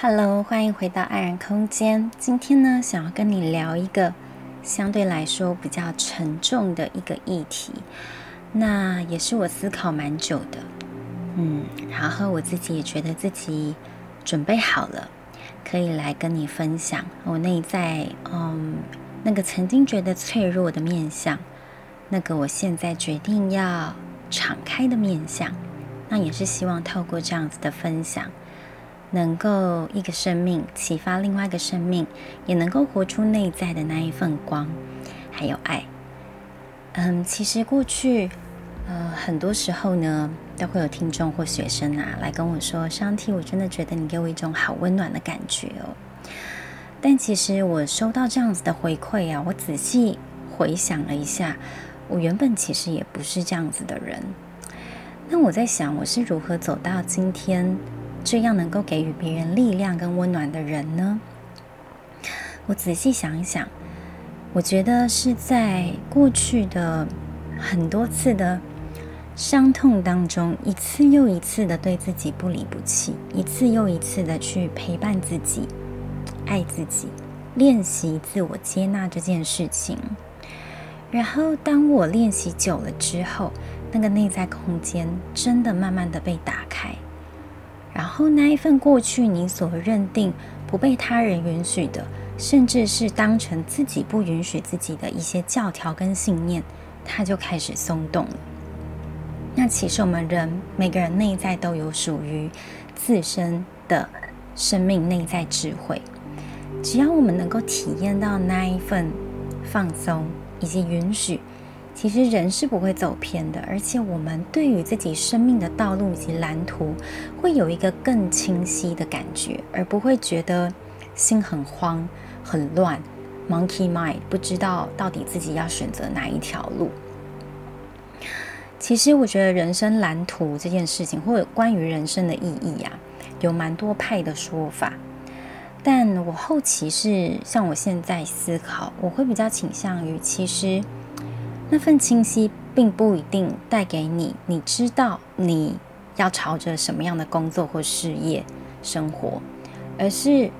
Hello，欢迎回到爱人空间。今天呢，想要跟你聊一个相对来说比较沉重的一个议题，那也是我思考蛮久的。嗯，然后我自己也觉得自己准备好了，可以来跟你分享我内在嗯那个曾经觉得脆弱的面相，那个我现在决定要敞开的面相。那也是希望透过这样子的分享。能够一个生命启发另外一个生命，也能够活出内在的那一份光，还有爱。嗯，其实过去，呃，很多时候呢，都会有听众或学生啊来跟我说：“上帝，我真的觉得你给我一种好温暖的感觉哦。”但其实我收到这样子的回馈啊，我仔细回想了一下，我原本其实也不是这样子的人。那我在想，我是如何走到今天？这样能够给予别人力量跟温暖的人呢？我仔细想一想，我觉得是在过去的很多次的伤痛当中，一次又一次的对自己不离不弃，一次又一次的去陪伴自己、爱自己、练习自我接纳这件事情。然后，当我练习久了之后，那个内在空间真的慢慢的被打开。然后那一份过去你所认定不被他人允许的，甚至是当成自己不允许自己的一些教条跟信念，它就开始松动了。那其实我们人每个人内在都有属于自身的生命内在智慧，只要我们能够体验到那一份放松以及允许。其实人是不会走偏的，而且我们对于自己生命的道路以及蓝图，会有一个更清晰的感觉，而不会觉得心很慌、很乱，monkey mind，不知道到底自己要选择哪一条路。其实我觉得人生蓝图这件事情，或者关于人生的意义啊，有蛮多派的说法。但我后期是像我现在思考，我会比较倾向于其实。那份清晰并不一定带给你，你知道你要朝着什么样的工作或事业生活，而是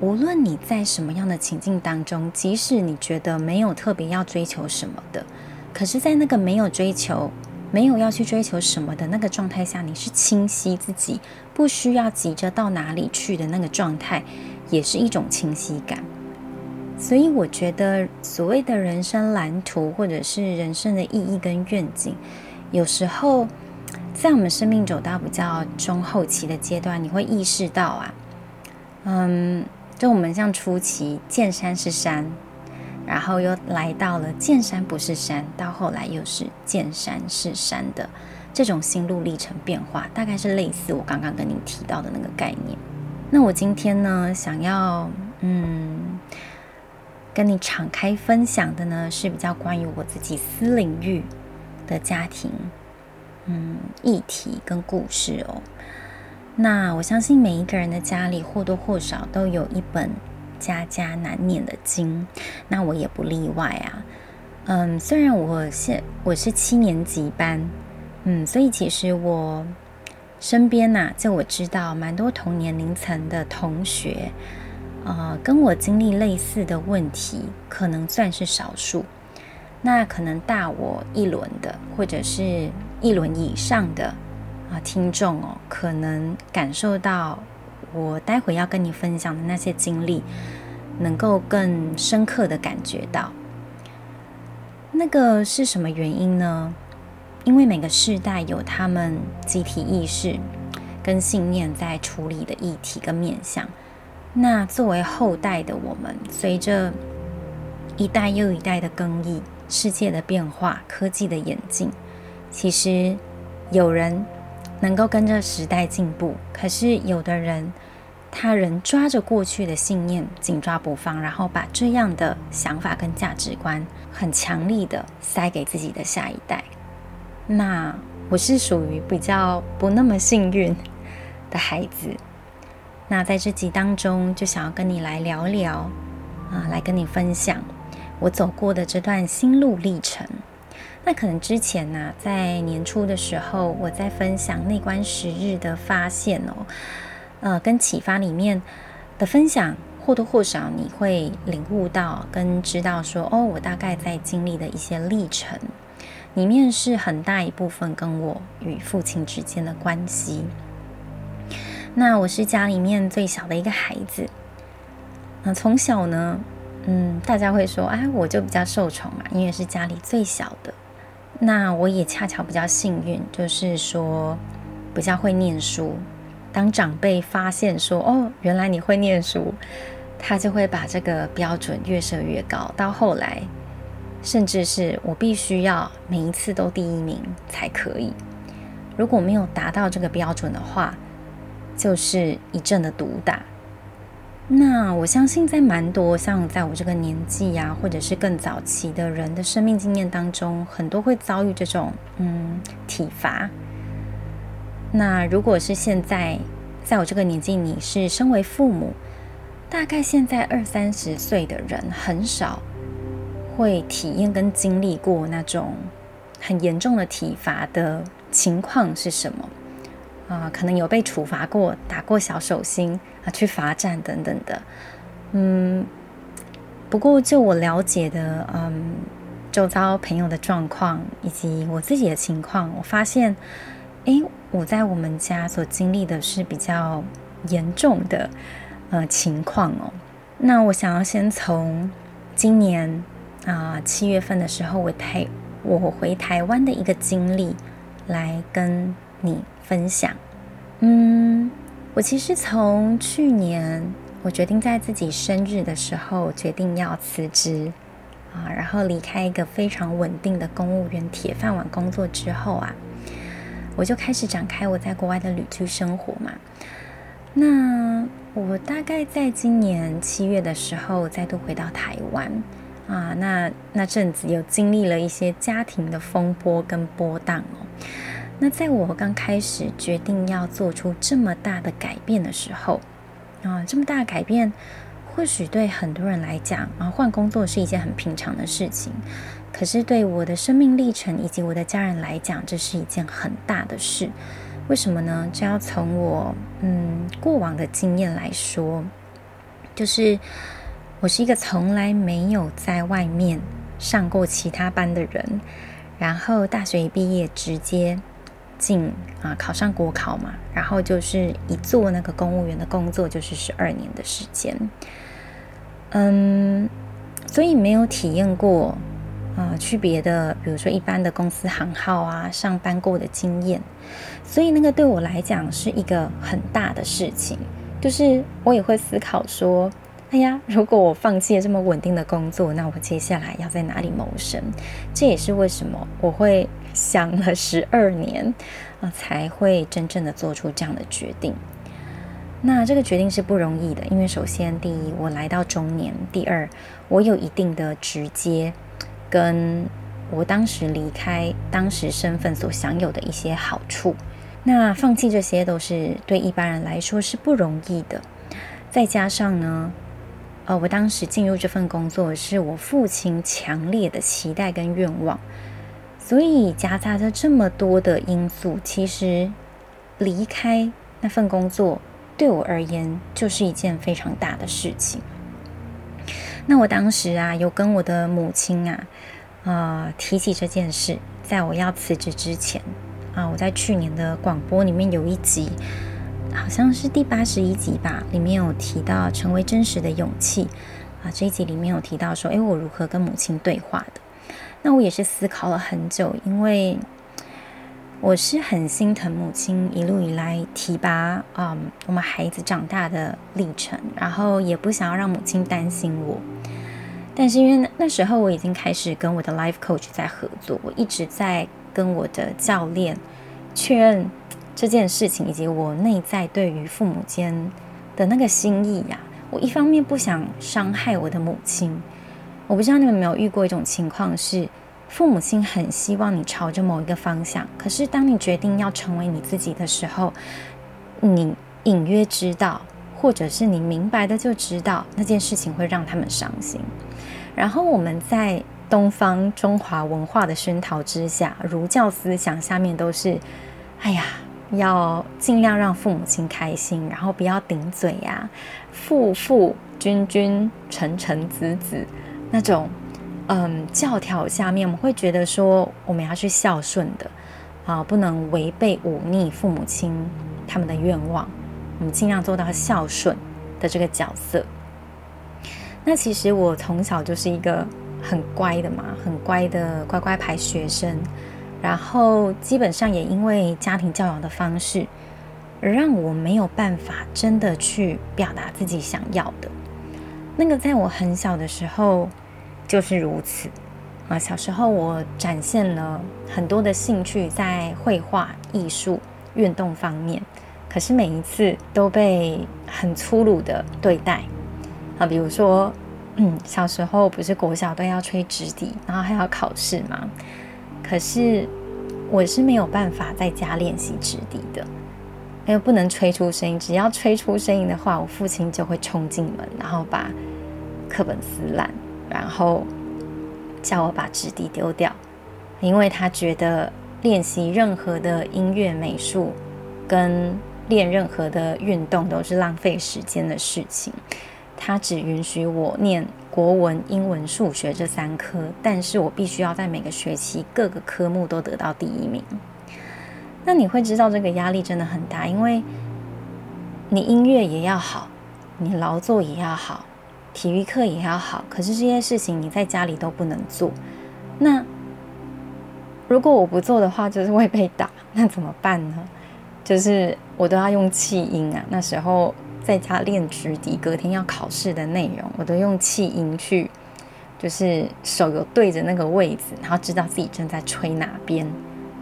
无论你在什么样的情境当中，即使你觉得没有特别要追求什么的，可是，在那个没有追求、没有要去追求什么的那个状态下，你是清晰自己，不需要急着到哪里去的那个状态，也是一种清晰感。所以我觉得，所谓的人生蓝图，或者是人生的意义跟愿景，有时候在我们生命走到比较中后期的阶段，你会意识到啊，嗯，就我们像初期见山是山，然后又来到了见山不是山，到后来又是见山是山的这种心路历程变化，大概是类似我刚刚跟你提到的那个概念。那我今天呢，想要嗯。跟你敞开分享的呢，是比较关于我自己私领域的家庭，嗯，议题跟故事哦。那我相信每一个人的家里或多或少都有一本家家难念的经，那我也不例外啊。嗯，虽然我现我是七年级班，嗯，所以其实我身边呐、就我知道蛮多同年龄层的同学。呃，跟我经历类似的问题，可能算是少数。那可能大我一轮的，或者是一轮以上的啊、听众哦，可能感受到我待会要跟你分享的那些经历，能够更深刻的感觉到。那个是什么原因呢？因为每个世代有他们集体意识跟信念在处理的议题跟面向。那作为后代的我们，随着一代又一代的更替、世界的变化、科技的演进，其实有人能够跟着时代进步，可是有的人他人抓着过去的信念紧抓不放，然后把这样的想法跟价值观很强力的塞给自己的下一代。那我是属于比较不那么幸运的孩子。那在这集当中，就想要跟你来聊聊，啊，来跟你分享我走过的这段心路历程。那可能之前呢、在年初的时候，我在分享内观十日的发现哦，呃跟启发里面的分享，或多或少你会领悟到跟知道说，哦，我大概在经历的一些历程里面是很大一部分跟我与父亲之间的关系。那我是家里面最小的一个孩子，那从小呢，嗯，大家会说，哎，我就比较受宠嘛，因为是家里最小的。那我也恰巧比较幸运，就是说比较会念书。当长辈发现说，哦，原来你会念书，他就会把这个标准越设越高。到后来，甚至是我必须要每一次都第一名才可以。如果没有达到这个标准的话，就是一阵的毒打。那我相信，在蛮多像在我这个年纪呀、或者是更早期的人的生命经验当中，很多会遭遇这种嗯体罚。那如果是现在，在我这个年纪，你是身为父母，大概现在二三十岁的人，很少会体验跟经历过那种很严重的体罚的情况是什么？啊、可能有被处罚过，打过小手心啊，去罚站等等的。嗯，不过就我了解的，嗯，周遭朋友的状况以及我自己的情况，我发现，诶，我在我们家所经历的是比较严重的呃情况哦。那我想要先从今年啊、呃、七月份的时候，我台我回台湾的一个经历来跟你分享，嗯，我其实从去年我决定在自己生日的时候决定要辞职啊，然后离开一个非常稳定的公务员铁饭碗工作之后啊，我就开始展开我在国外的旅居生活嘛。那我大概在今年七月的时候再度回到台湾啊，那那阵子又经历了一些家庭的风波跟波荡哦。那在我刚开始决定要做出这么大的改变的时候，啊，这么大的改变，或许对很多人来讲，啊，换工作是一件很平常的事情。可是对我的生命历程以及我的家人来讲，这是一件很大的事。为什么呢？这要从我嗯过往的经验来说，就是我是一个从来没有在外面上过其他班的人，然后大学一毕业直接。进啊，考上国考嘛，然后就是一做那个公务员的工作，就是十二年的时间。嗯，所以没有体验过啊，去别的，比如说一般的公司行号啊，上班过的经验。所以那个对我来讲是一个很大的事情，就是我也会思考说，哎呀，如果我放弃了这么稳定的工作，那我接下来要在哪里谋生？这也是为什么我会。想了十二年啊，才会真正的做出这样的决定。那这个决定是不容易的，因为首先，第一，我来到中年；第二，我有一定的直接，跟我当时离开当时身份所享有的一些好处。那放弃这些都是对一般人来说是不容易的。再加上呢，呃，我当时进入这份工作是我父亲强烈的期待跟愿望。所以夹杂着这么多的因素，其实离开那份工作对我而言就是一件非常大的事情。那我当时啊，有跟我的母亲啊，呃，提起这件事，在我要辞职之前啊，我在去年的广播里面有一集，好像是第八十一集吧，里面有提到成为真实的勇气啊，这一集里面有提到说，诶，我如何跟母亲对话的。那我也是思考了很久，因为我是很心疼母亲一路以来提拔嗯我们孩子长大的历程，然后也不想要让母亲担心我。但是因为那时候我已经开始跟我的 life coach 在合作，我一直在跟我的教练确认这件事情，以及我内在对于父母间的那个心意呀、我一方面不想伤害我的母亲。我不知道你们有没有遇过一种情况，是父母亲很希望你朝着某一个方向，可是当你决定要成为你自己的时候，你隐约知道，或者是你明白的就知道那件事情会让他们伤心。然后我们在东方中华文化的熏陶之下，儒教思想下面都是，哎呀，要尽量让父母亲开心，然后不要顶嘴呀、父父君君臣臣子子那种，嗯，教条下面，我们会觉得说我们要去孝顺的啊，不能违背忤逆父母亲他们的愿望，我们尽量做到孝顺的这个角色。那其实我从小就是一个很乖的嘛，很乖的乖乖牌学生。然后基本上也因为家庭教养的方式，让我没有办法真的去表达自己想要的。那个在我很小的时候就是如此啊。小时候我展现了很多的兴趣在绘画、艺术、运动方面，可是每一次都被很粗鲁的对待啊。比如说，嗯，小时候不是国小都要吹直笛，然后还要考试吗？可是我是没有办法在家练习直笛的，因为不能吹出声音。只要吹出声音的话，我父亲就会冲进门，然后把课本撕烂，然后叫我把纸笛丢掉，因为他觉得练习任何的音乐、美术跟练任何的运动都是浪费时间的事情。他只允许我念国文、英文、数学这三科，但是我必须要在每个学期各个科目都得到第一名。那你会知道这个压力真的很大，因为你音乐也要好，你劳作也要好，体育课也要好，可是这些事情你在家里都不能做。那如果我不做的话，就是会被打，那怎么办呢？就是我都要用气音啊，那时候。在家练直笛，隔天要考试的内容，我都用气音去，就是手有对着那个位置，然后知道自己正在吹哪边，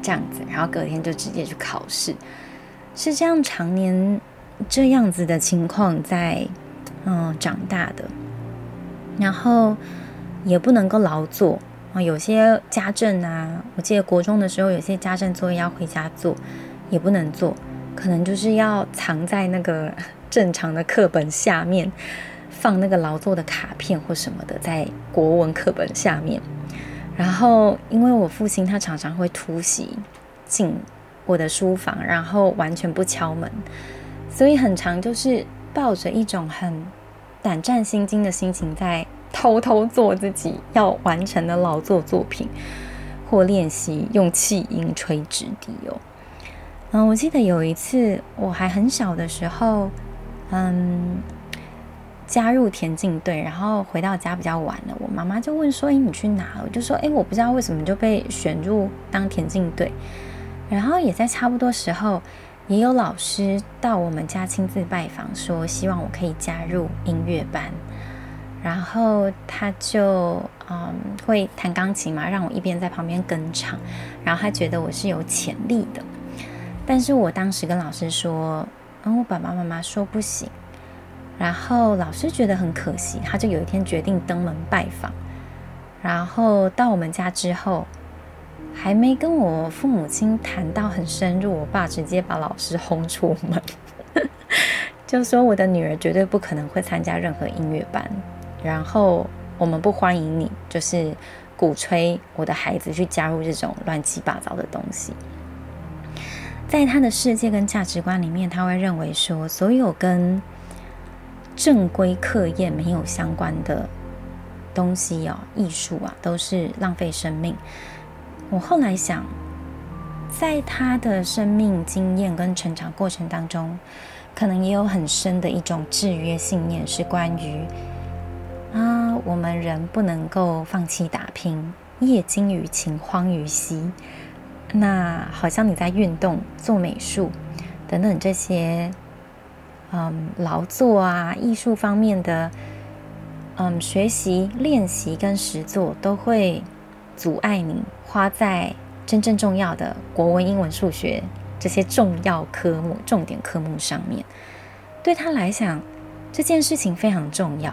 这样子，然后隔天就直接去考试，是这样常年这样子的情况在嗯长大的，然后也不能够劳作啊，有些家政啊，我记得国中的时候有些家政作业要回家做，也不能做，可能就是要藏在那个。正常的课本下面放那个劳作的卡片或什么的，在国文课本下面。然后，因为我父亲他常常会突袭进我的书房，然后完全不敲门，所以很常就是抱着一种很胆战心惊的心情，在偷偷做自己要完成的劳作作品，或练习用气音吹直笛哦。嗯，我记得有一次我还很小的时候。嗯，加入田径队，然后回到家比较晚了，我妈妈就问说：“诶，你去哪了？”我就说：“诶，我不知道为什么就被选入当田径队。”然后也在差不多时候，也有老师到我们家亲自拜访，说希望我可以加入音乐班。然后他就嗯会弹钢琴嘛，让我一边在旁边跟唱，然后他觉得我是有潜力的。但是我当时跟老师说。嗯我爸爸妈妈说不行，然后老师觉得很可惜，他就有一天决定登门拜访。然后到我们家之后，还没跟我父母亲谈到很深入，我爸直接把老师轰出门，就说我的女儿绝对不可能会参加任何音乐班，然后我们不欢迎你，就是鼓吹我的孩子去加入这种乱七八糟的东西。在他的世界跟价值观里面，他会认为说，所有跟正规课业没有相关的东西哦，艺术啊，都是浪费生命。我后来想，在他的生命经验跟成长过程当中，可能也有很深的一种制约信念，是关于啊，我们人不能够放弃打拼，业精于勤，荒于嬉。那好像你在运动、做美术等等这些，嗯，劳作啊、艺术方面的，嗯，学习、练习跟实作都会阻碍你花在真正重要的国文、英文、数学这些重要科目、重点科目上面。对他来讲，这件事情非常重要，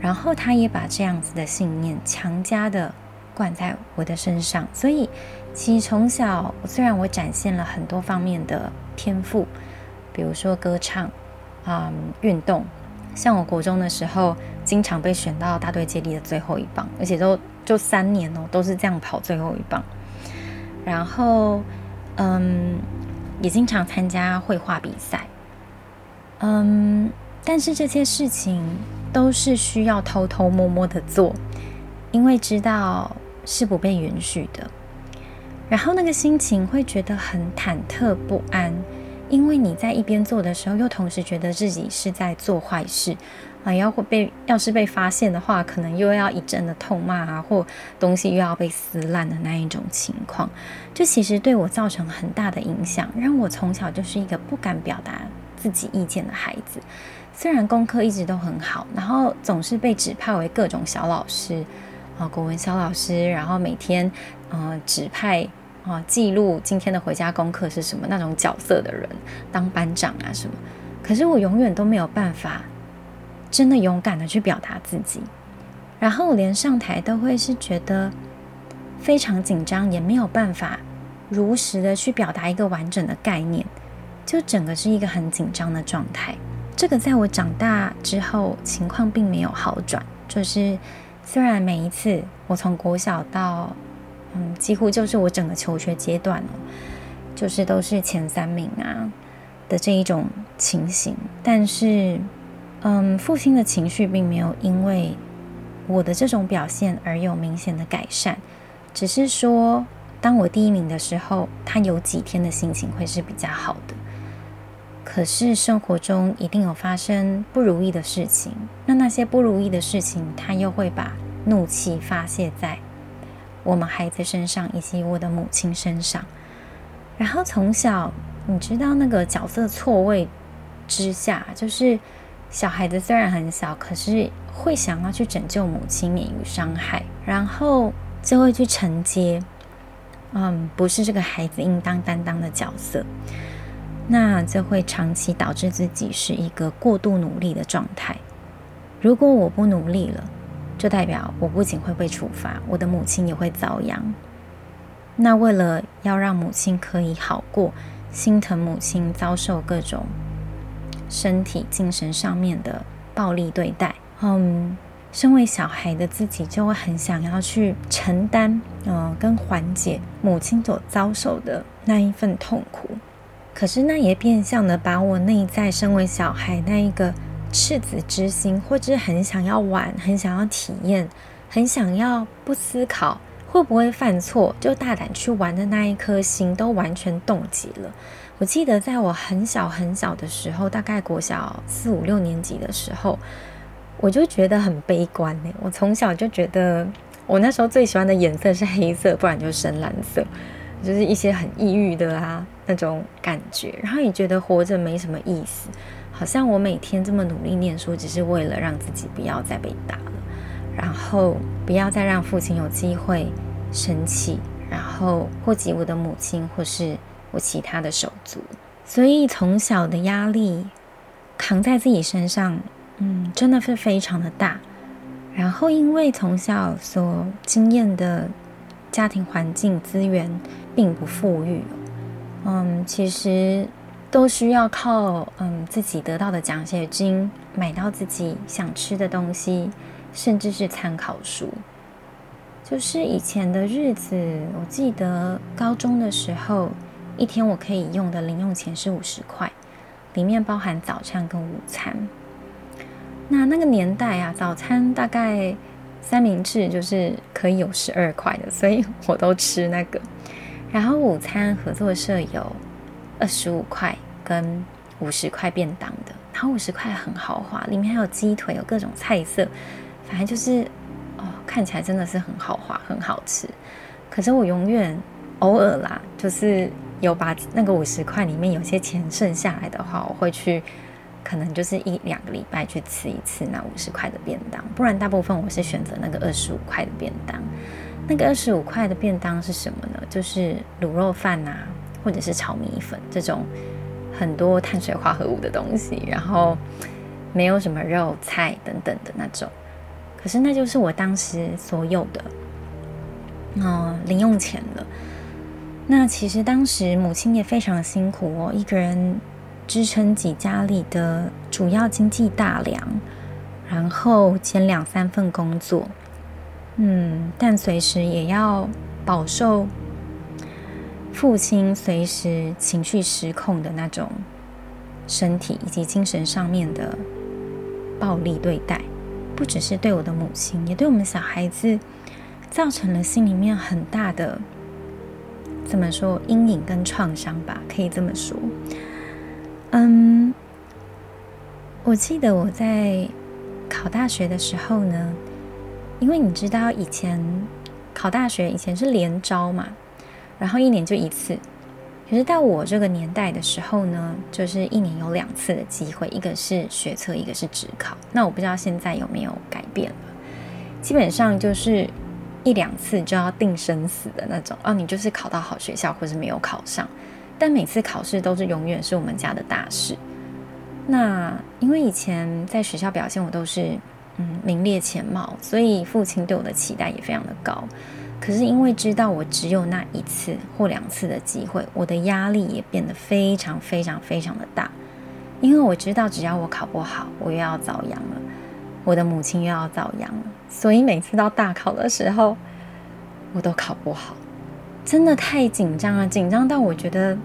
然后他也把这样子的信念强加的灌在我的身上，所以。其实从小，虽然我展现了很多方面的天赋，比如说歌唱，嗯，运动，像我国中的时候，经常被选到大队接力的最后一棒，而且都就三年哦，都是这样跑最后一棒。然后，嗯，也经常参加绘画比赛。嗯，但是这些事情都是需要偷偷摸摸的做，因为知道是不被允许的。然后那个心情会觉得很忐忑不安，因为你在一边做的时候，又同时觉得自己是在做坏事啊，要会被要是被发现的话，可能又要一阵的痛骂啊，或东西又要被撕烂的那一种情况，这其实对我造成很大的影响，让我从小就是一个不敢表达自己意见的孩子。虽然功课一直都很好，然后总是被指派为各种小老师。啊，国文小老师，然后每天，呃，指派啊记录今天的回家功课是什么那种角色的人当班长啊什么，可是我永远都没有办法真的勇敢的去表达自己，然后连上台都会是觉得非常紧张，也没有办法如实的去表达一个完整的概念，就整个是一个很紧张的状态。这个在我长大之后情况并没有好转，就是。虽然每一次我从国小到嗯，几乎就是我整个求学阶段哦，就是都是前三名啊的这一种情形，但是嗯，父亲的情绪并没有因为我的这种表现而有明显的改善，只是说当我第一名的时候，他有几天的心情会是比较好的。可是生活中一定有发生不如意的事情，那那些不如意的事情，他又会把怒气发泄在我们孩子身上，以及我的母亲身上。然后从小，你知道那个角色错位之下，就是小孩子虽然很小，可是会想要去拯救母亲免于伤害，然后就会去承接，嗯，不是这个孩子应当担当的角色。那就会长期导致自己是一个过度努力的状态。如果我不努力了，就代表我不仅会被处罚，我的母亲也会遭殃。那为了要让母亲可以好过，心疼母亲遭受各种身体、精神上面的暴力对待，嗯，身为小孩的自己就会很想要去承担，嗯，跟缓解母亲所遭受的那一份痛苦。可是，那也变相的把我内在身为小孩那一个赤子之心，或者是很想要玩、很想要体验、很想要不思考会不会犯错就大胆去玩的那一颗心，都完全冻结了。我记得在我很小很小的时候，大概国小四五六年级的时候，我就觉得很悲观呢。我从小就觉得，我那时候最喜欢的颜色是黑色，不然就深蓝色。就是一些很抑郁的啊那种感觉，然后也觉得活着没什么意思，好像我每天这么努力念书，只是为了让自己不要再被打了，然后不要再让父亲有机会生气，然后波及我的母亲或是我其他的手足，所以从小的压力扛在自己身上，嗯，真的是非常的大。然后因为从小所经验的家庭环境资源。并不富裕，嗯，其实都需要靠嗯自己得到的奖学金买到自己想吃的东西，甚至是参考书。就是以前的日子，我记得高中的时候，一天我可以用的零用钱是五十块，里面包含早餐跟午餐。那那个年代啊，早餐大概三明治就是可以有十二块的，所以我都吃那个。然后午餐合作社有二十五块跟五十块便当的，然后五十块很豪华，里面还有鸡腿，有各种菜色，反正就是哦，看起来真的是很豪华，很好吃。可是我永远偶尔啦，就是有把那个五十块里面有些钱剩下来的话，我会去可能就是一两个礼拜去吃一次那五十块的便当，不然大部分我是选择那个二十五块的便当。那个二十五块的便当是什么呢？就是卤肉饭呐、或者是炒米粉这种很多碳水化合物的东西，然后没有什么肉菜等等的那种。可是那就是我当时所有的，嗯，零用钱了。那其实当时母亲也非常辛苦哦，一个人支撑起家里的主要经济大梁，然后兼两三份工作。嗯，但随时也要饱受父亲随时情绪失控的那种身体以及精神上面的暴力对待，不只是对我的母亲，也对我们小孩子造成了心里面很大的，怎么说，阴影跟创伤吧，可以这么说。嗯，我记得我在考大学的时候呢，因为你知道以前考大学以前是联招嘛。然后一年就一次，可是到我这个年代的时候呢，就是一年有两次的机会，一个是学测，一个是职考。那我不知道现在有没有改变了，基本上就是一两次就要定生死的那种哦，你就是考到好学校，或是没有考上。但每次考试都是永远是我们家的大事。那因为以前在学校表现我都是嗯名列前茅，所以父亲对我的期待也非常的高。可是因为知道我只有那一次或两次的机会，我的压力也变得非常非常非常的大。因为我知道只要我考不好，我又要遭殃了，我的母亲又要遭殃了。所以每次到大考的时候，我都考不好，真的太紧张了，紧张到我觉得，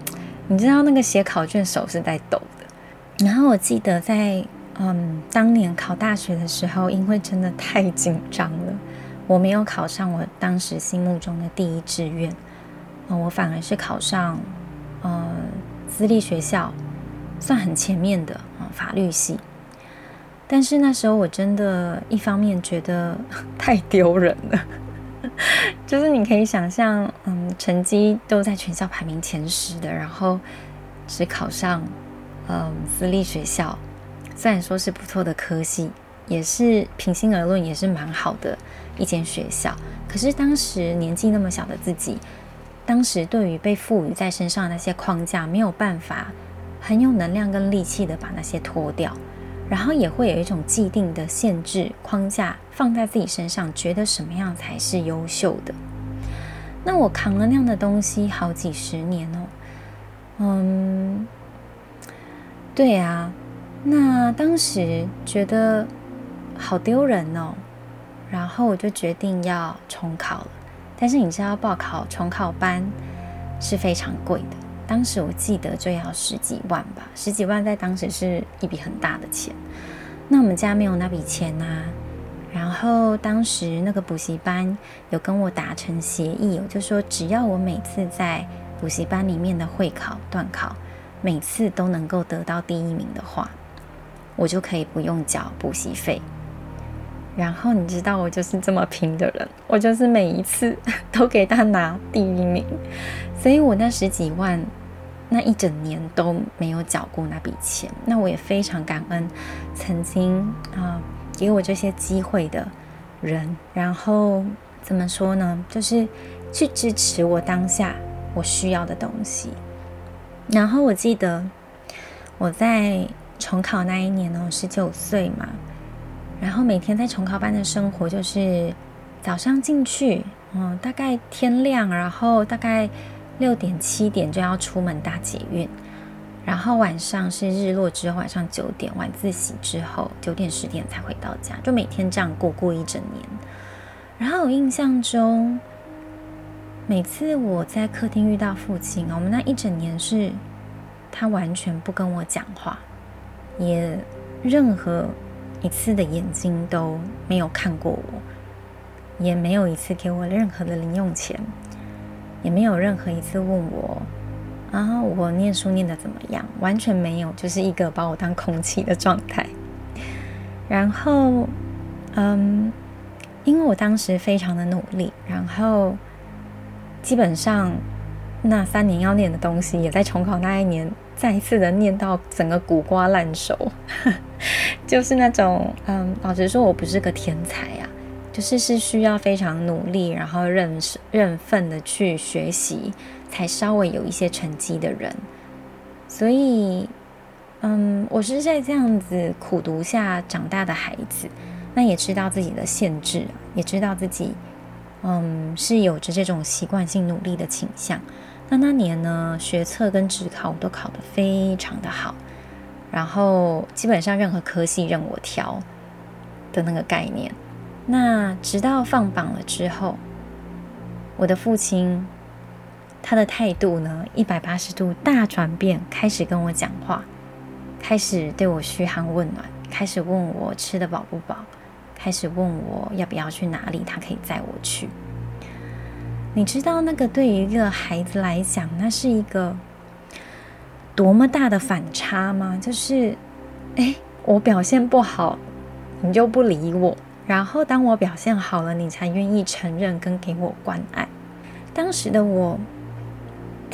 你知道那个写考卷手是在抖的。然后我记得在嗯当年考大学的时候，因为真的太紧张了。我没有考上我当时心目中的第一志愿，呃，我反而是考上呃私立学校，算很前面的啊，法律系。但是那时候我真的一方面觉得 太丢人了，就是你可以想象，嗯，成绩都在全校排名前十的，然后只考上嗯私立学校，虽然说是不错的科系，也是平心而论也是蛮好的。一间学校，可是当时年纪那么小的自己，当时对于被赋予在身上的那些框架，没有办法很有能量跟力气的把那些脱掉，然后也会有一种既定的限制框架放在自己身上，觉得什么样才是优秀的。那我扛了那样的东西好几十年哦，嗯，对啊，那当时觉得好丢人哦。然后我就决定要重考了，但是你知道报考重考班是非常贵的，当时我记得就要十几万吧，十几万在当时是一笔很大的钱。那我们家没有那笔钱呐，然后当时那个补习班有跟我达成协议，我就说只要我每次在补习班里面的会考、段考，每次都能够得到第一名的话，我就可以不用缴补习费。然后你知道我就是这么拼的人，我就是每一次 都给他拿第一名，所以我那十几万那一整年都没有缴过那笔钱。那我也非常感恩曾经啊、给我这些机会的人，然后怎么说呢？就是去支持我当下我需要的东西。然后我记得我在重考那一年呢，我，十九岁嘛。然后每天在重考班的生活就是早上进去，嗯，大概天亮，然后大概六点七点就要出门搭捷运，然后晚上是日落之后，晚上九点晚自习之后九点十点才回到家，就每天这样过过一整年。然后我印象中，每次我在客厅遇到父亲，我们那一整年是他完全不跟我讲话，也任何。一次的眼睛都没有看过我，也没有一次给我任何的零用钱，也没有任何一次问我啊，我念书念的怎么样？完全没有，就是一个把我当空气的状态。然后，嗯，因为我当时非常的努力，然后基本上那三年要念的东西，也在重考那一年再一次的念到整个古瓜烂熟。就是那种，嗯，老实说，我不是个天才啊，就是是需要非常努力，然后认认份的去学习，才稍微有一些成绩的人。所以，嗯，我是在这样子苦读下长大的孩子，那也知道自己的限制，也知道自己，嗯，是有着这种习惯性努力的倾向。那那年呢，学测跟职考我都考得非常的好。然后基本上任何科系任我挑的那个概念。那直到放榜了之后，我的父亲他的态度呢，一百八十度大转变，开始跟我讲话，开始对我嘘寒问暖，开始问我吃得饱不饱，开始问我要不要去哪里，他可以载我去。你知道那个对于一个孩子来讲，那是一个多么大的反差吗？就是，哎，我表现不好，你就不理我；然后当我表现好了，你才愿意承认跟给我关爱。当时的我。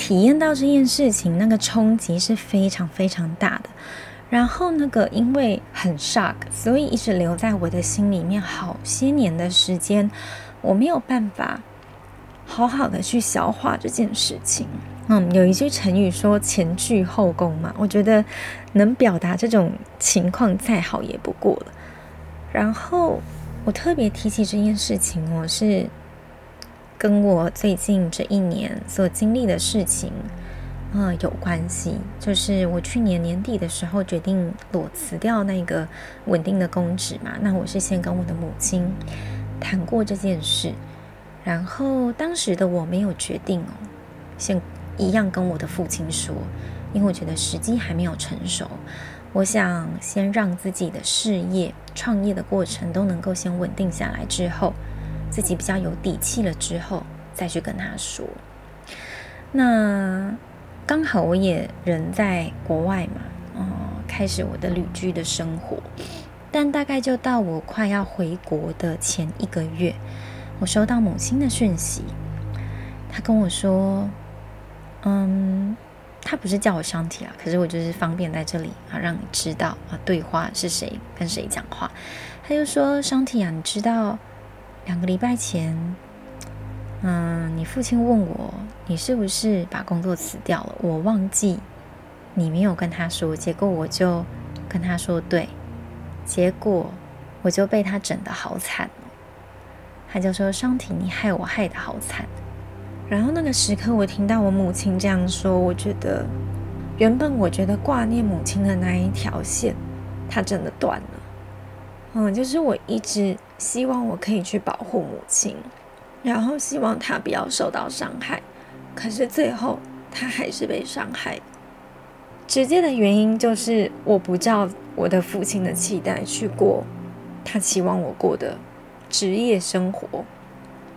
体验到这件事情，那个冲击是非常非常大的。然后那个因为很 shock，所以一直留在我的心里面好些年的时间，我没有办法好好的去消化这件事情。嗯，有一句成语说前倨后恭嘛，我觉得能表达这种情况再好也不过了。然后我特别提起这件事情，我是。跟我最近这一年所经历的事情，呃，有关系。就是我去年年底的时候决定裸辞掉那个稳定的公职嘛。那我是先跟我的母亲谈过这件事，然后当时的我没有决定哦，先一样跟我的父亲说，因为我觉得时机还没有成熟，我想先让自己的事业、创业的过程都能够先稳定下来之后。自己比较有底气了之后，再去跟他说。那刚好我也人在国外嘛，哦，开始我的旅居的生活。但大概就到我快要回国的前一个月，我收到母亲的讯息，她跟我说：“嗯，她不是叫我上体啊，可是我就是方便在这里啊，让你知道啊，对话是谁跟谁讲话。”她就说：“上体啊，你知道？”两个礼拜前，嗯，你父亲问我，你是不是把工作辞掉了？我忘记你没有跟他说，结果我就跟他说对，结果我就被他整得好惨。他就说：“双婷，你害我害得好惨。”然后那个时刻，我听到我母亲这样说，我觉得原本我觉得挂念母亲的那一条线，它真的断了。嗯，就是我一直希望我可以去保护母亲，然后希望她不要受到伤害，可是最后她还是被伤害。直接的原因就是我不照我的父亲的期待去过他期望我过的职业生活，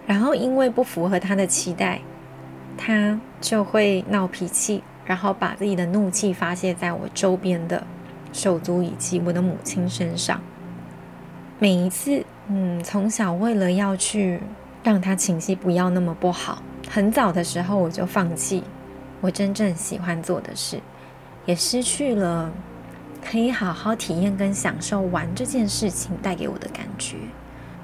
然后因为不符合他的期待，他就会闹脾气，然后把自己的怒气发泄在我周边的手足以及我的母亲身上。每一次，嗯，从小为了要去让他情绪不要那么不好，很早的时候我就放弃我真正喜欢做的事，也失去了可以好好体验跟享受玩这件事情带给我的感觉。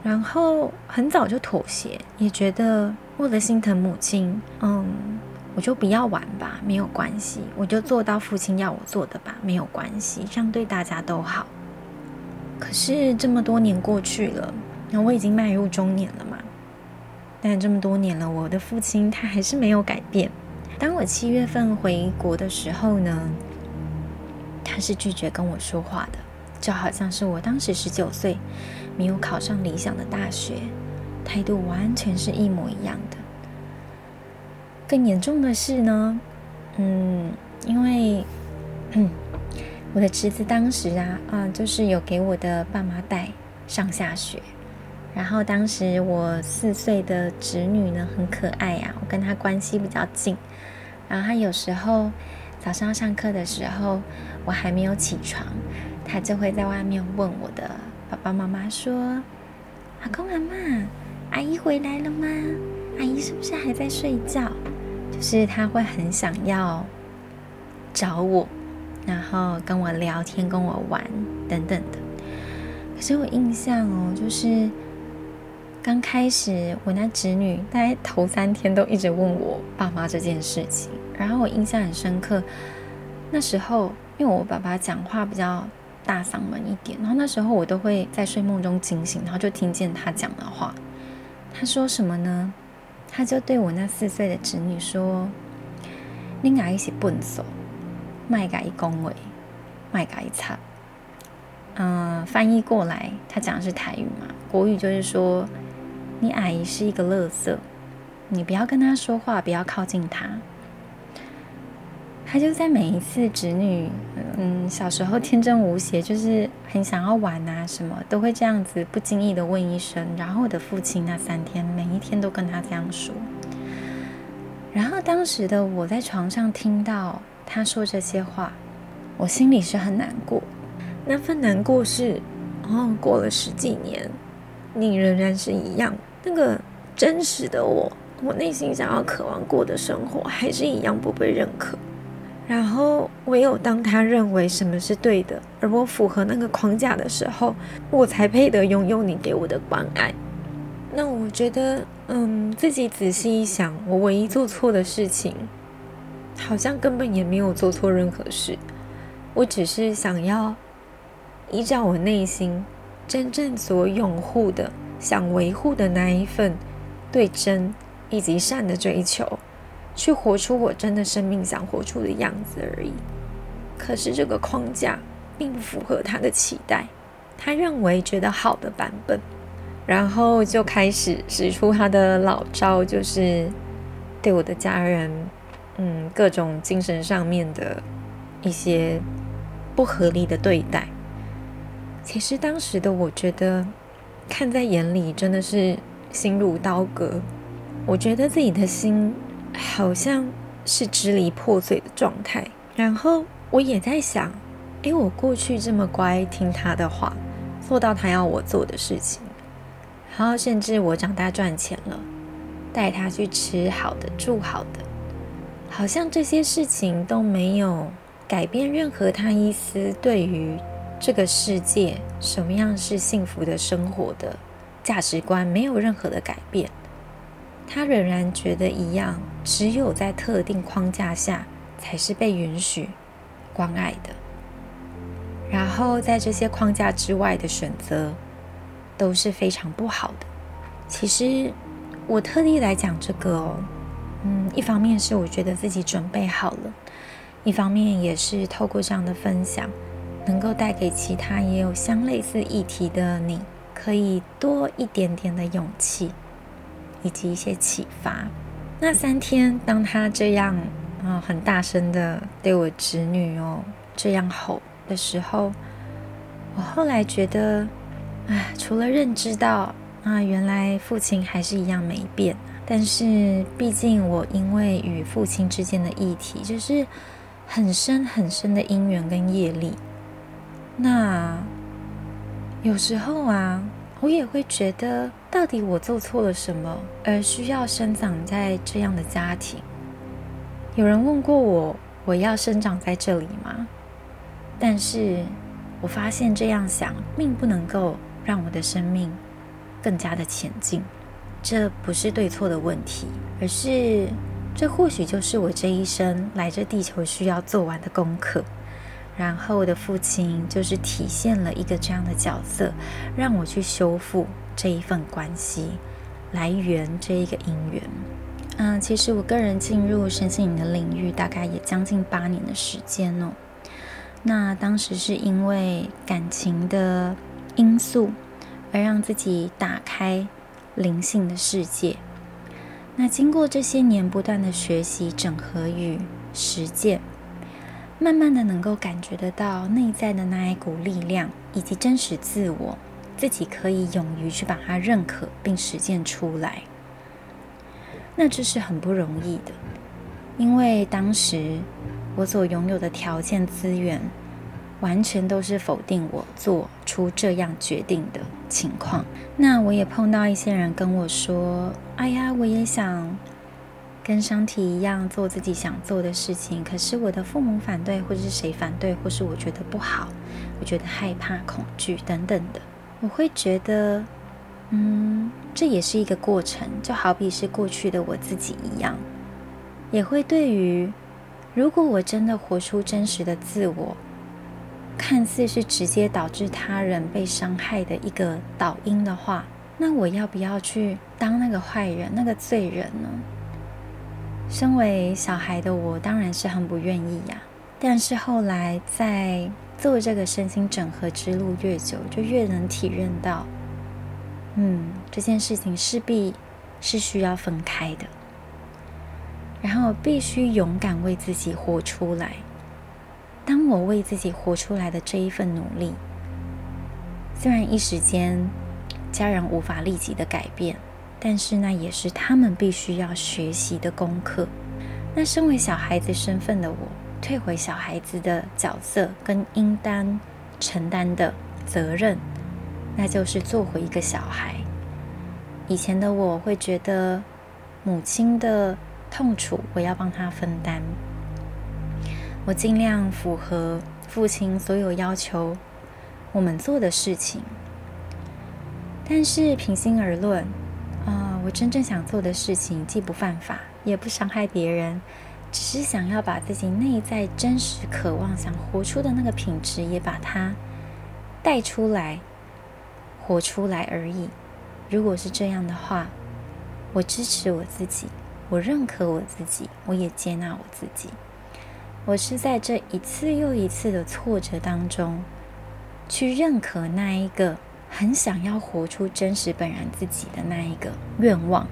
然后很早就妥协，也觉得为了心疼母亲，嗯，我就不要玩吧，没有关系，我就做到父亲要我做的吧，没有关系，这样对大家都好。可是这么多年过去了，那我已经迈入中年了嘛。但这么多年了，我的父亲他还是没有改变。当我七月份回国的时候呢，他是拒绝跟我说话的，就好像是我当时十九岁，没有考上理想的大学，态度完全是一模一样的。更严重的是呢，嗯，因为，嗯。我的侄子当时啊，啊、就是有给我的爸妈带上下学。然后当时我四岁的侄女呢，很可爱呀、我跟她关系比较近。然后她有时候早上上课的时候，我还没有起床，她就会在外面问我的爸爸妈妈说：“阿公阿妈，阿姨回来了吗？阿姨是不是还在睡觉？”就是她会很想要找我。然后跟我聊天，跟我玩等等的。可是我印象哦，就是刚开始我那侄女大概头三天都一直问我爸妈这件事情。然后我印象很深刻，那时候因为我爸爸讲话比较大嗓门一点，然后那时候我都会在睡梦中惊醒，然后就听见他讲的话。他说什么呢？他就对我那四岁的侄女说：“你俩一起笨手。”卖改恭维，卖改差。嗯，翻译过来，他讲的是台语嘛？国语就是说，你阿姨是一个垃圾，你不要跟他说话，不要靠近他。他就在每一次侄女，嗯，小时候天真无邪，就是很想要玩啊，什么都会这样子不经意的问一声。然后我的父亲那三天，每一天都跟他这样说。然后当时的我在床上听到他说这些话，我心里是很难过。那份难过是，哦，过了十几年，你仍然是一样，那个真实的我，我内心想要渴望过的生活，还是一样不被认可。然后，唯有当他认为什么是对的，而我符合那个框架的时候，我才配得拥有你给我的关爱。那我觉得，嗯，自己仔细一想，我唯一做错的事情，好像根本也没有做错任何事。我只是想要依照我内心真正所拥护的、想维护的那一份对真以及善的追求。去活出我真的生命想活出的样子而已。可是这个框架并不符合他的期待，他认为觉得好的版本，然后就开始使出他的老招，就是对我的家人，嗯，各种精神上面的一些不合理的对待。其实当时的我觉得看在眼里，真的是心如刀割。我觉得自己的心。好像是支离破碎的状态，然后我也在想，诶，我过去这么乖，听他的话，做到他要我做的事情，然后甚至我长大赚钱了，带他去吃好的，住好的，好像这些事情都没有改变任何他一丝对于这个世界什么样是幸福的生活的价值观，没有任何的改变。他仍然觉得一样，只有在特定框架下才是被允许关爱的，然后在这些框架之外的选择都是非常不好的。其实我特地来讲这个哦，嗯，一方面是我觉得自己准备好了，一方面也是透过这样的分享，能够带给其他也有相类似议题的你，可以多一点点的勇气。以及一些启发。那三天，当他这样啊、很大声的对我侄女哦这样吼的时候，我后来觉得，哎，除了认知到啊，原来父亲还是一样没变。但是，毕竟我因为与父亲之间的议题，就是很深很深的因缘跟业力。那有时候啊。我也会觉得，到底我做错了什么，而需要生长在这样的家庭？有人问过我，我要生长在这里吗？但是我发现这样想，并不能够让我的生命更加的前进。这不是对错的问题，而是这或许就是我这一生来这地球需要做完的功课。然后我的父亲就是体现了一个这样的角色，让我去修复这一份关系，来圆这一个姻缘。嗯，其实我个人进入身心灵的领域大概也将近八年的时间哦。那当时是因为感情的因素，而让自己打开灵性的世界。那经过这些年不断的学习、整合与实践。慢慢的能够感觉得到内在的那一股力量，以及真实自我，自己可以勇于去把它认可并实践出来。那这是很不容易的，因为当时我所拥有的条件资源，完全都是否定我做出这样决定的情况。那我也碰到一些人跟我说：“哎呀，我也想。”跟商体一样做自己想做的事情，可是我的父母反对，或者是谁反对，或是我觉得不好，我觉得害怕、恐惧等等的，我会觉得，嗯，这也是一个过程，就好比是过去的我自己一样，也会对于，如果我真的活出真实的自我，看似是直接导致他人被伤害的一个导因的话，那我要不要去当那个坏人、那个罪人呢？身为小孩的我，当然是很不愿意呀。但是后来在做这个身心整合之路越久，就越能体认到，嗯，这件事情势必是需要分开的。然后必须勇敢为自己活出来。当我为自己活出来的这一份努力，虽然一时间家人无法立即的改变，但是那也是他们必须要学习的功课。那身为小孩子身份的我，退回小孩子的角色跟应当承担的责任，那就是做回一个小孩。以前的我会觉得母亲的痛楚，我要帮她分担，我尽量符合父亲所有要求我们做的事情。但是平心而论，啊、我真正想做的事情既不犯法，也不伤害别人，只是想要把自己内在真实渴望、想活出的那个品质，也把它带出来、活出来而已。如果是这样的话，我支持我自己，我认可我自己，我也接纳我自己。我是在这一次又一次的挫折当中，去认可那一个很想要活出真实本然自己的那一个愿望。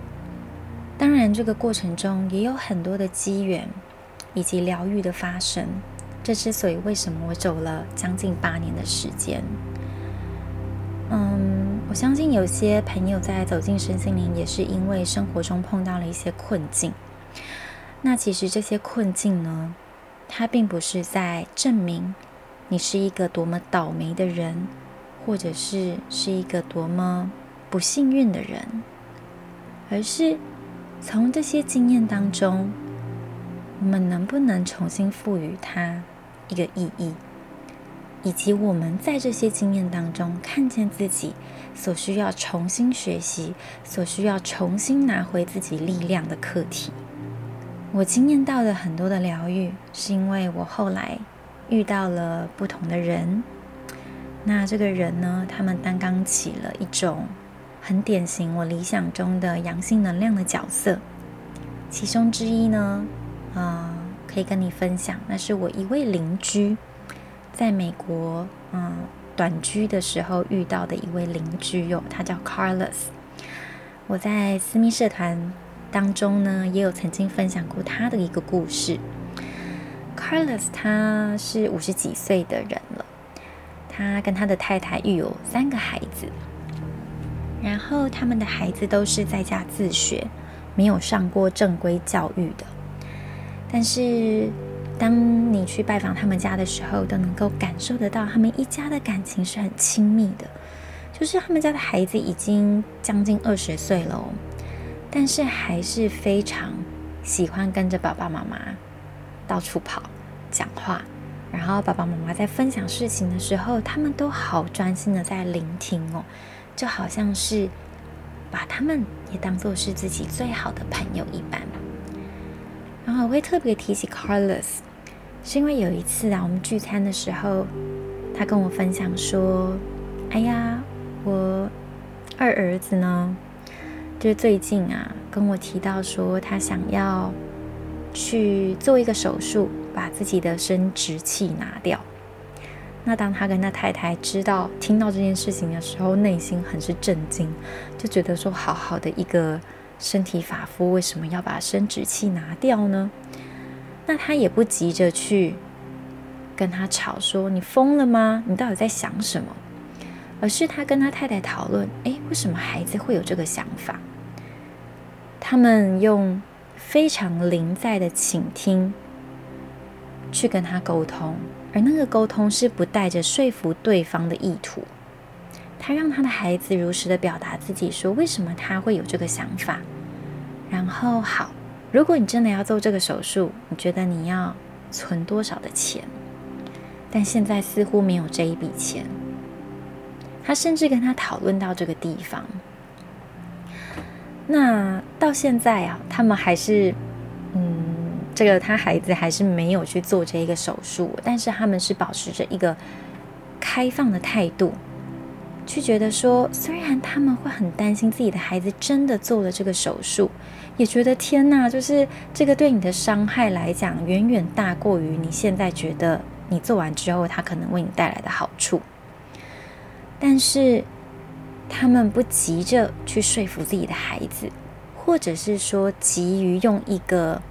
当然，这个过程中也有很多的机缘以及疗愈的发生。这之所以为什么我走了将近八年的时间，嗯，我相信有些朋友在走进身心灵，也是因为生活中碰到了一些困境。那其实这些困境呢，它并不是在证明你是一个多么倒霉的人，或者是是一个多么不幸运的人，而是。从这些经验当中，我们能不能重新赋予它一个意义，以及我们在这些经验当中看见自己所需要重新学习、所需要重新拿回自己力量的课题。我经验到的很多的疗愈，是因为我后来遇到了不同的人。那这个人呢，他们担当起了一种。很典型，我理想中的阳性能量的角色，其中之一呢，啊、可以跟你分享，那是我一位邻居，在美国，嗯、短居的时候遇到的一位邻居哟，他叫 Carlos。我在私密社团当中呢，也有曾经分享过他的一个故事。Carlos 他是五十几岁的人了，他跟他的太太育有三个孩子。然后他们的孩子都是在家自学，没有上过正规教育的。但是，当你去拜访他们家的时候，都能够感受得到他们一家的感情是很亲密的。就是他们家的孩子已经将近二十岁了，但是还是非常喜欢跟着爸爸妈妈到处跑、讲话。然后爸爸妈妈在分享事情的时候，他们都好专心的在聆听哦。就好像是把他们也当做是自己最好的朋友一般。然后我会特别提起 Carlos，是因为有一次啊，我们聚餐的时候，他跟我分享说：“哎呀，我二儿子呢，就是最近啊，跟我提到说他想要去做一个手术，把自己的生殖器拿掉。”那当他跟他太太知道、听到这件事情的时候，内心很是震惊，就觉得说：好好的一个身体发肤，为什么要把生殖器拿掉呢？那他也不急着去跟他吵，说：你疯了吗？你到底在想什么？而是他跟他太太讨论：诶，为什么孩子会有这个想法？他们用非常临在的倾听去跟他沟通。而那个沟通是不带着说服对方的意图，他让他的孩子如实的表达自己，说为什么他会有这个想法。然后好，如果你真的要做这个手术，你觉得你要存多少的钱？但现在似乎没有这一笔钱。他甚至跟他讨论到这个地方。那到现在啊，他们还是。这个他孩子还是没有去做这一个手术，但是他们是保持着一个开放的态度，去觉得说，虽然他们会很担心自己的孩子真的做了这个手术，也觉得天哪，就是这个对你的伤害来讲，远远大过于你现在觉得你做完之后他可能为你带来的好处，但是他们不急着去说服自己的孩子，或者是说急于用一个。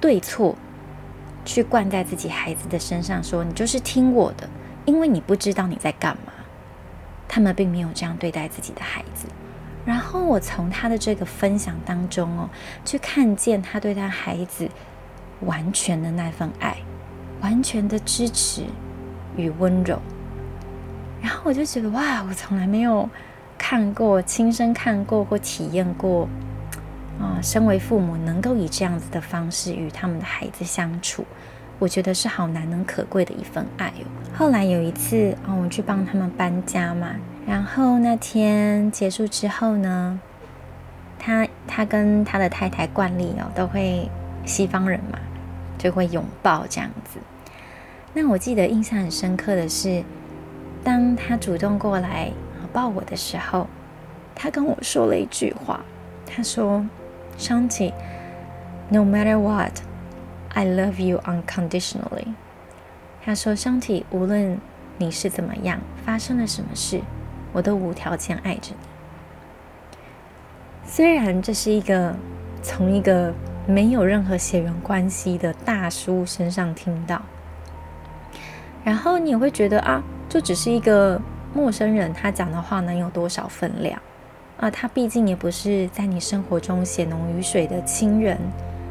对错去灌在自己孩子的身上，说你就是听我的，因为你不知道你在干嘛。他们并没有这样对待自己的孩子。然后我从他的这个分享当中哦，去看见他对他孩子完全的那份爱，完全的支持与温柔。然后我就觉得哇，我从来没有看过、亲身看过或体验过啊、身为父母能够以这样子的方式与他们的孩子相处，我觉得是好难能可贵的一份爱哦。后来有一次啊、哦，我去帮他们搬家嘛。然后那天结束之后呢，他他跟他的太太惯例哦，都会西方人嘛，就会拥抱这样子。那我记得印象很深刻的是，当他主动过来抱我的时候，他跟我说了一句话，他说：“Shanti，no matter what, I love you unconditionally。”他说：“Shanti，无论你是怎么样，发生了什么事。”我都无条件爱着你。虽然这是一个从一个没有任何血缘关系的大叔身上听到，然后你也会觉得啊，就只是一个陌生人，他讲的话能有多少分量啊？他毕竟也不是在你生活中血浓于水的亲人、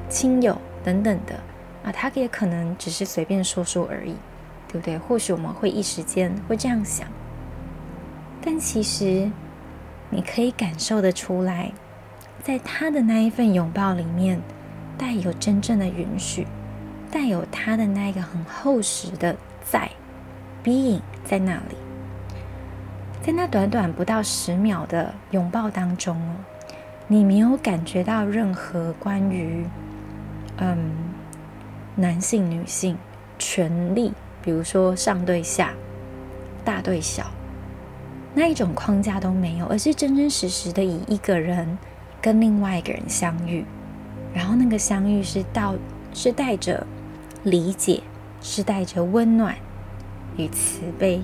亲友等等的啊，他也可能只是随便说说而已，对不对？或许我们会一时间会这样想。但其实，你可以感受得出来，在他的那一份拥抱里面，带有真正的允许，带有他的那一个很厚实的在 being 在那里。在那短短不到十秒的拥抱当中哦，你没有感觉到任何关于嗯男性、女性权力，比如说上对下、大对小。那一种框架都没有，而是真真实实的以一个人跟另外一个人相遇，然后那个相遇是到是带着理解，是带着温暖与慈悲，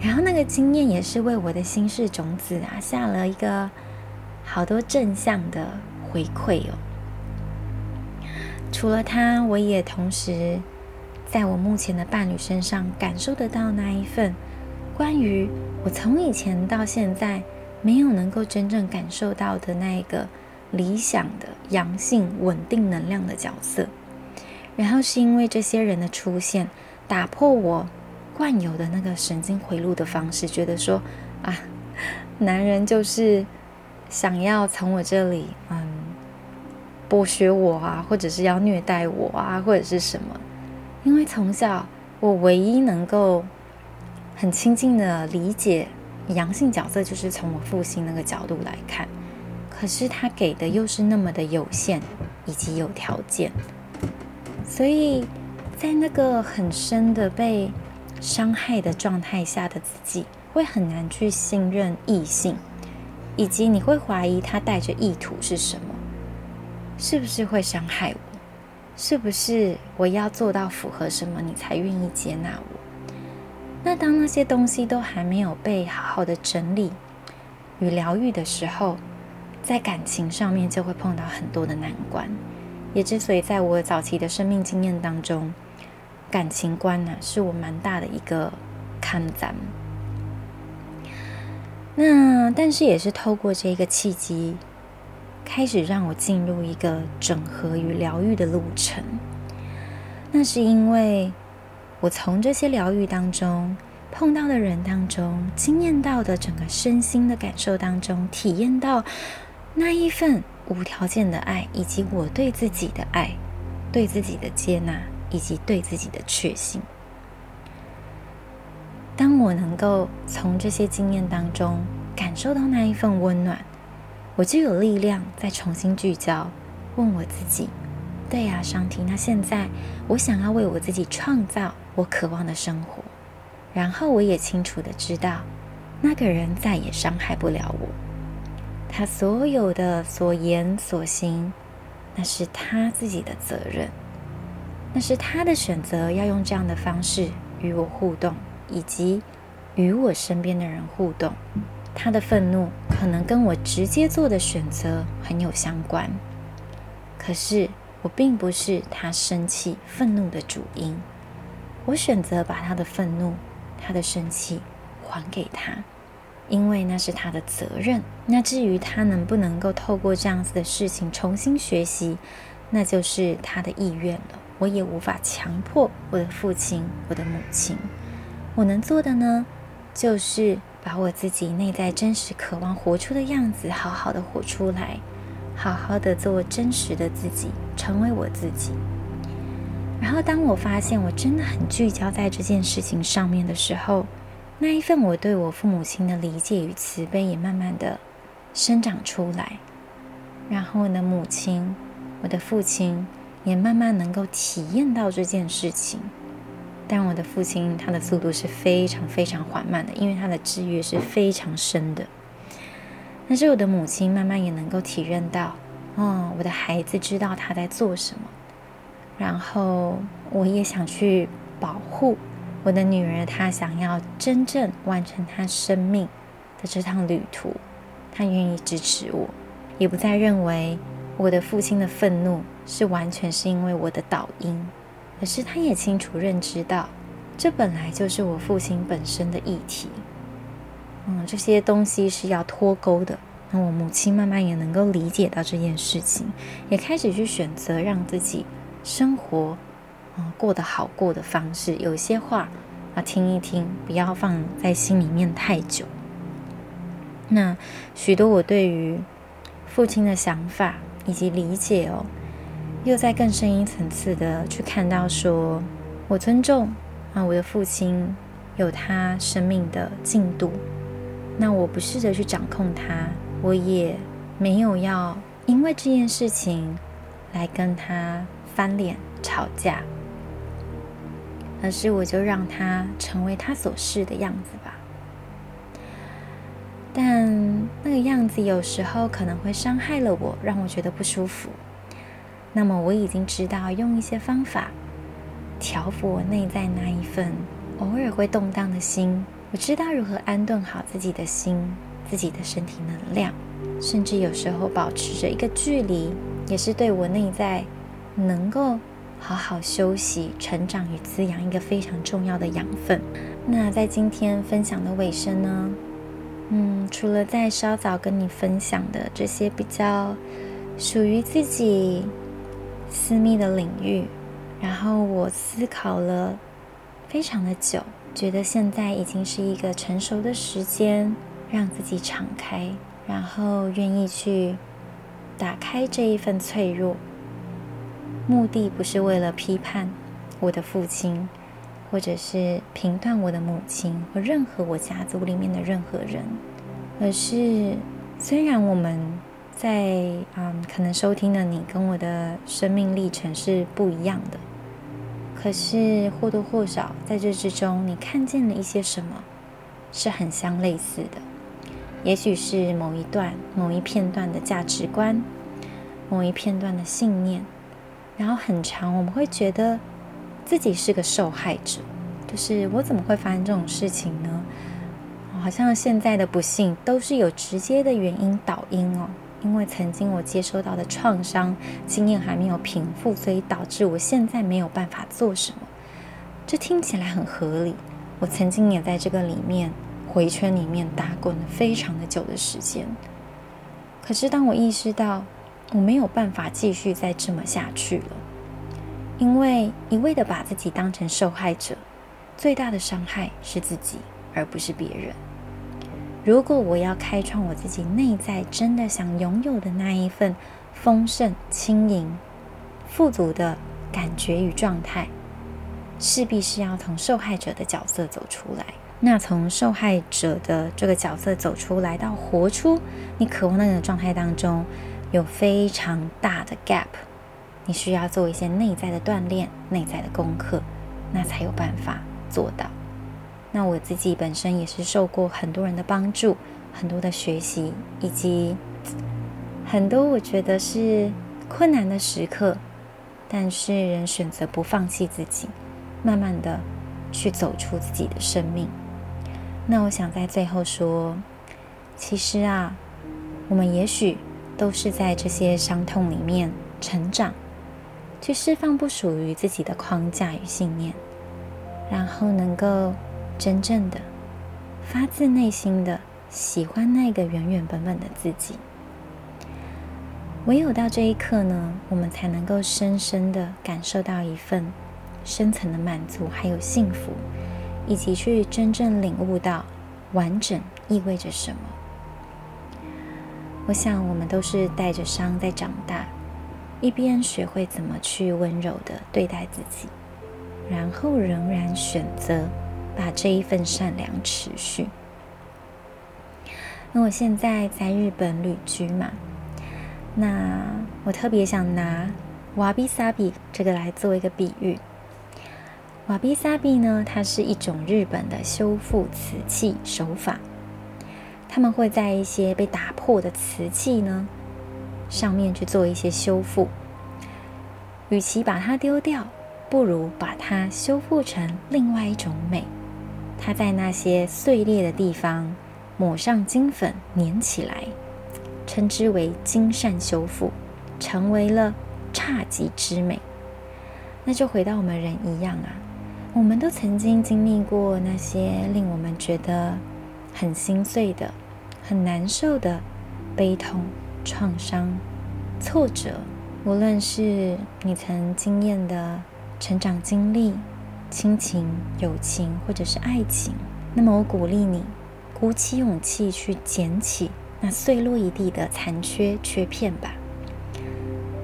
然后那个经验也是为我的心事种子啊下了一个好多正向的回馈哦。除了他，我也同时在我目前的伴侣身上感受得到那一份。关于我从以前到现在没有能够真正感受到的那一个理想的阳性稳定能量的角色，然后是因为这些人的出现，打破我惯有的那个神经回路的方式，觉得说啊，男人就是想要从我这里嗯剥削我啊，或者是要虐待我啊，或者是什么？因为从小我唯一能够。很亲近的理解，阳性角色就是从我父亲那个角度来看，可是他给的又是那么的有限以及有条件，所以在那个很深的被伤害的状态下的自己，会很难去信任异性，以及你会怀疑他带着意图是什么，是不是会伤害我？是不是我要做到符合什么，你才愿意接纳我？那当那些东西都还没有被好好的整理与疗愈的时候，在感情上面就会碰到很多的难关。也之所以在我早期的生命经验当中，感情观呢是我蛮大的一个看展。那但是也是透过这个契机，开始让我进入一个整合与疗愈的路程。那是因为。我从这些疗愈当中碰到的人当中，经验到的整个身心的感受当中，体验到那一份无条件的爱，以及我对自己的爱，对自己的接纳，以及对自己的确信。当我能够从这些经验当中感受到那一份温暖，我就有力量再重新聚焦，问我自己。对呀，上帝。那现在我想要为我自己创造我渴望的生活，然后我也清楚的知道，那个人再也伤害不了我。他所有的所言所行，那是他自己的责任，那是他的选择，要用这样的方式与我互动，以及与我身边的人互动。他的愤怒可能跟我直接做的选择很有相关，可是。我并不是他生气、愤怒的主因。我选择把他的愤怒、他的生气还给他，因为那是他的责任。那至于他能不能够透过这样子的事情重新学习，那就是他的意愿了。我也无法强迫我的父亲、我的母亲。我能做的呢，就是把我自己内在真实渴望活出的样子，好好的活出来，好好的做真实的自己，成为我自己。然后，当我发现我真的很聚焦在这件事情上面的时候，那一份我对我父母亲的理解与慈悲也慢慢的生长出来。然后，我的母亲、我的父亲也慢慢能够体验到这件事情。但我的父亲他的速度是非常非常缓慢的，因为他的制约是非常深的。但是我的母亲慢慢也能够体认到，哦，我的孩子知道他在做什么。然后我也想去保护我的女儿，她想要真正完成她生命的这趟旅途，她愿意支持我，也不再认为我的父亲的愤怒是完全是因为我的导因，可是他也清楚认知到，这本来就是我父亲本身的议题。嗯，这些东西是要脱钩的。那我母亲慢慢也能够理解到这件事情，也开始去选择让自己。生活，嗯，过得好过的方式，有些话啊，听一听，不要放在心里面太久。那许多我对于父亲的想法以及理解哦，又在更深一层次的去看到说，我尊重啊，我的父亲有他生命的进度，那我不试着去掌控他，我也没有要因为这件事情来跟他。翻脸吵架，而是我就让他成为他所是的样子。但那个样子有时候可能会伤害了我，让我觉得不舒服。那么我已经知道用一些方法调服我内在那一份偶尔会动荡的心。我知道如何安顿好自己的心、自己的身体能量，甚至有时候保持着一个距离，也是对我内在。能够好好休息、成长与滋养，一个非常重要的养分。那在今天分享的尾声呢，嗯，除了在稍早跟你分享的这些比较属于自己私密的领域，然后我思考了非常的久，觉得现在已经是一个成熟的时间，让自己敞开，然后愿意去打开这一份脆弱。目的不是为了批判我的父亲，或者是评断我的母亲或任何我家族里面的任何人，而是虽然我们在嗯，可能收听的你跟我的生命历程是不一样的，可是或多或少在这之中，你看见了一些什么是很相类似的，也许是某一段、某一片段的价值观，某一片段的信念。然后很长，我们会觉得自己是个受害者，就是我怎么会发生这种事情呢？好像现在的不幸都是有直接的原因导因哦，因为曾经我接收到的创伤经验还没有平复，所以导致我现在没有办法做什么。这听起来很合理。我曾经也在这个里面回圈里面打滚了非常的久的时间，可是当我意识到。我没有办法继续再这么下去了，因为一味的把自己当成受害者，最大的伤害是自己，而不是别人。如果我要开创我自己内在真的想拥有的那一份丰盛、轻盈、富足的感觉与状态，势必是要从受害者的角色走出来。那从受害者的这个角色走出来，到活出你渴望那个状态当中。有非常大的 gap，你需要做一些内在的锻炼、内在的功课，那才有办法做到。那我自己本身也是受过很多人的帮助，很多的学习，以及很多我觉得是困难的时刻，但是仍选择不放弃自己，慢慢的去走出自己的生命。那我想在最后说，其实啊，我们也许。都是在这些伤痛里面成长，去释放不属于自己的框架与信念，然后能够真正的发自内心的喜欢那个原原本本的自己。唯有到这一刻呢，我们才能够深深的感受到一份深层的满足，还有幸福，以及去真正领悟到完整意味着什么。我想，我们都是带着伤在长大，一边学会怎么去温柔的对待自己，然后仍然选择把这一份善良持续。那我现在在日本旅居嘛。那我特别想拿瓦比萨比这个来做一个比喻。瓦比萨比呢，它是一种日本的修复瓷器手法。他们会在一些被打破的瓷器呢上面去做一些修复。与其把它丢掉，不如把它修复成另外一种美。它在那些碎裂的地方抹上金粉，粘起来。称之为精善修复，成为了侘寂之美。那就回到我们人一样啊，我们都曾经经历过那些令我们觉得很心碎的、很难受的悲痛、创伤、挫折。无论是你曾经验的成长经历、亲情、友情，或者是爱情，那么我鼓励你，鼓起勇气去捡起。那碎落一地的残缺缺片吧，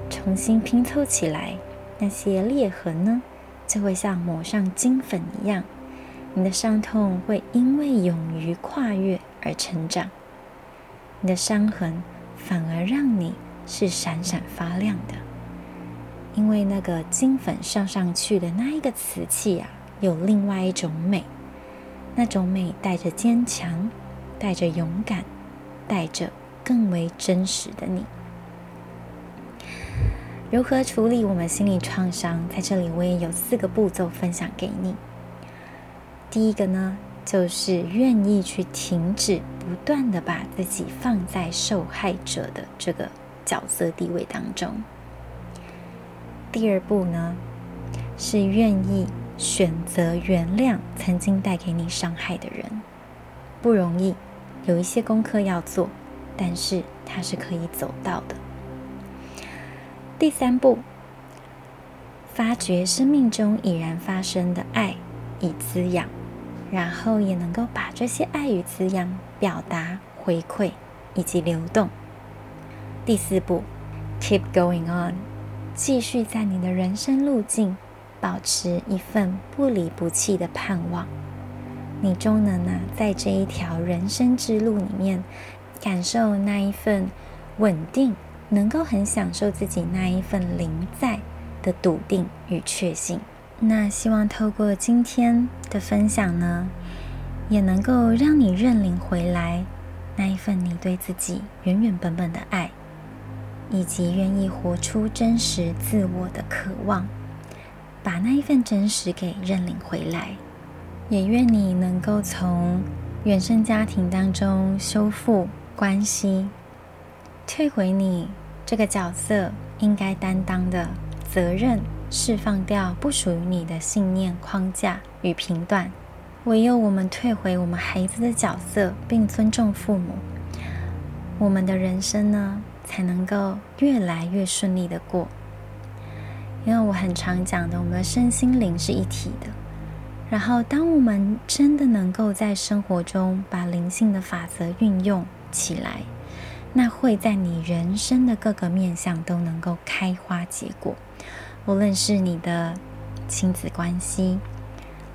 重新拼凑起来，那些裂痕呢，就会像抹上金粉一样，你的伤痛会因为勇于跨越而成长，你的伤痕反而让你是闪闪发亮的，因为那个金粉上上去的那一个瓷器啊，有另外一种美，那种美带着坚强，带着勇敢。带着更为真实的你，如何处理我们心理创伤？在这里，我也有四个步骤分享给你。第一个呢，就是愿意去停止不断的把自己放在受害者的这个角色地位当中。第二步呢，是愿意选择原谅曾经带给你伤害的人，不容易。有一些功课要做，但是它是可以走到的。第三步，发掘生命中已然发生的爱与滋养，然后也能够把这些爱与滋养表达、回馈以及流动。第四步，keep going on，继续在你的人生路径保持一份不离不弃的盼望。你终能啊，在这一条人生之路里面，感受那一份稳定，能够很享受自己那一份临在的笃定与确信。那希望透过今天的分享呢，也能够让你认领回来那一份你对自己原原本本的爱，以及愿意活出真实自我的渴望，把那一份真实给认领回来。也愿你能够从原生家庭当中修复关系，退回你这个角色应该担当的责任，释放掉不属于你的信念框架与评断。唯有我们退回我们孩子的角色，并尊重父母，我们的人生呢，才能够越来越顺利的过。因为我很常讲的，我们的身心灵是一体的。然后，当我们真的能够在生活中把灵性的法则运用起来，那会在你人生的各个面向都能够开花结果。无论是你的亲子关系、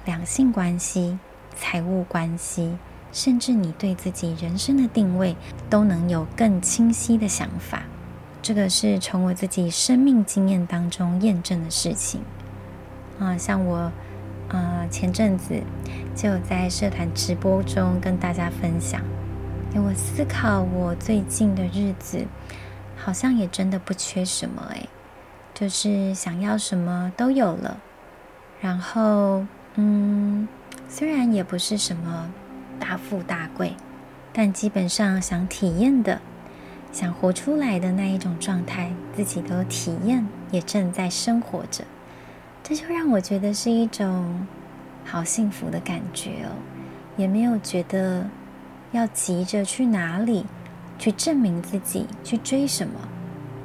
两性关系、财务关系，甚至你对自己人生的定位，都能有更清晰的想法。这个是从我自己生命经验当中验证的事情啊，像我。呃，前阵子就在社团直播中跟大家分享，因为我思考我最近的日子，好像也真的不缺什么诶，就是想要什么都有了，然后嗯，虽然也不是什么大富大贵，但基本上想体验的、想活出来的那一种状态，自己都体验，也正在生活着。这就让我觉得是一种好幸福的感觉哦，也没有觉得要急着去哪里，去证明自己，去追什么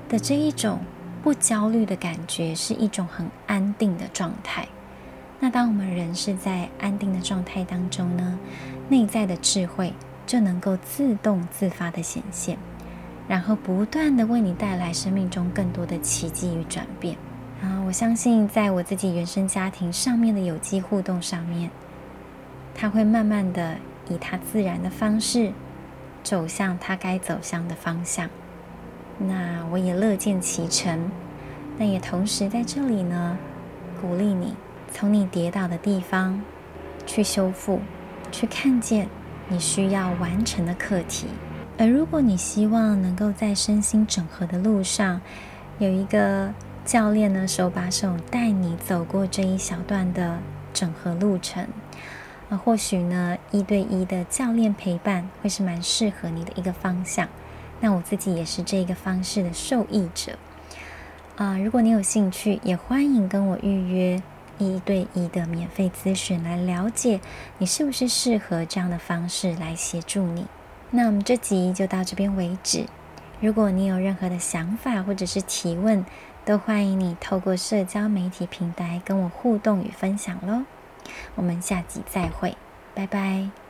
的这一种不焦虑的感觉，是一种很安定的状态。那当我们人是在安定的状态当中呢，内在的智慧就能够自动自发的显现，然后不断的为你带来生命中更多的奇迹与转变。啊，我相信在我自己原生家庭上面的有机互动上面，它会慢慢的以它自然的方式走向它该走向的方向。那我也乐见其成，那也同时在这里呢，鼓励你从你跌倒的地方去修复，去看见你需要完成的课题。而如果你希望能够在身心整合的路上有一个教练呢，手把手带你走过这一小段的整合路程，啊，或许呢，一对一的教练陪伴会是蛮适合你的一个方向。那我自己也是这个方式的受益者，啊，如果你有兴趣，也欢迎跟我预约一对一的免费咨询，来了解你是不是适合这样的方式来协助你。那我们这集就到这边为止。如果你有任何的想法或者是提问，都欢迎你透过社交媒体平台跟我互动与分享喽，我们下集再会，拜拜。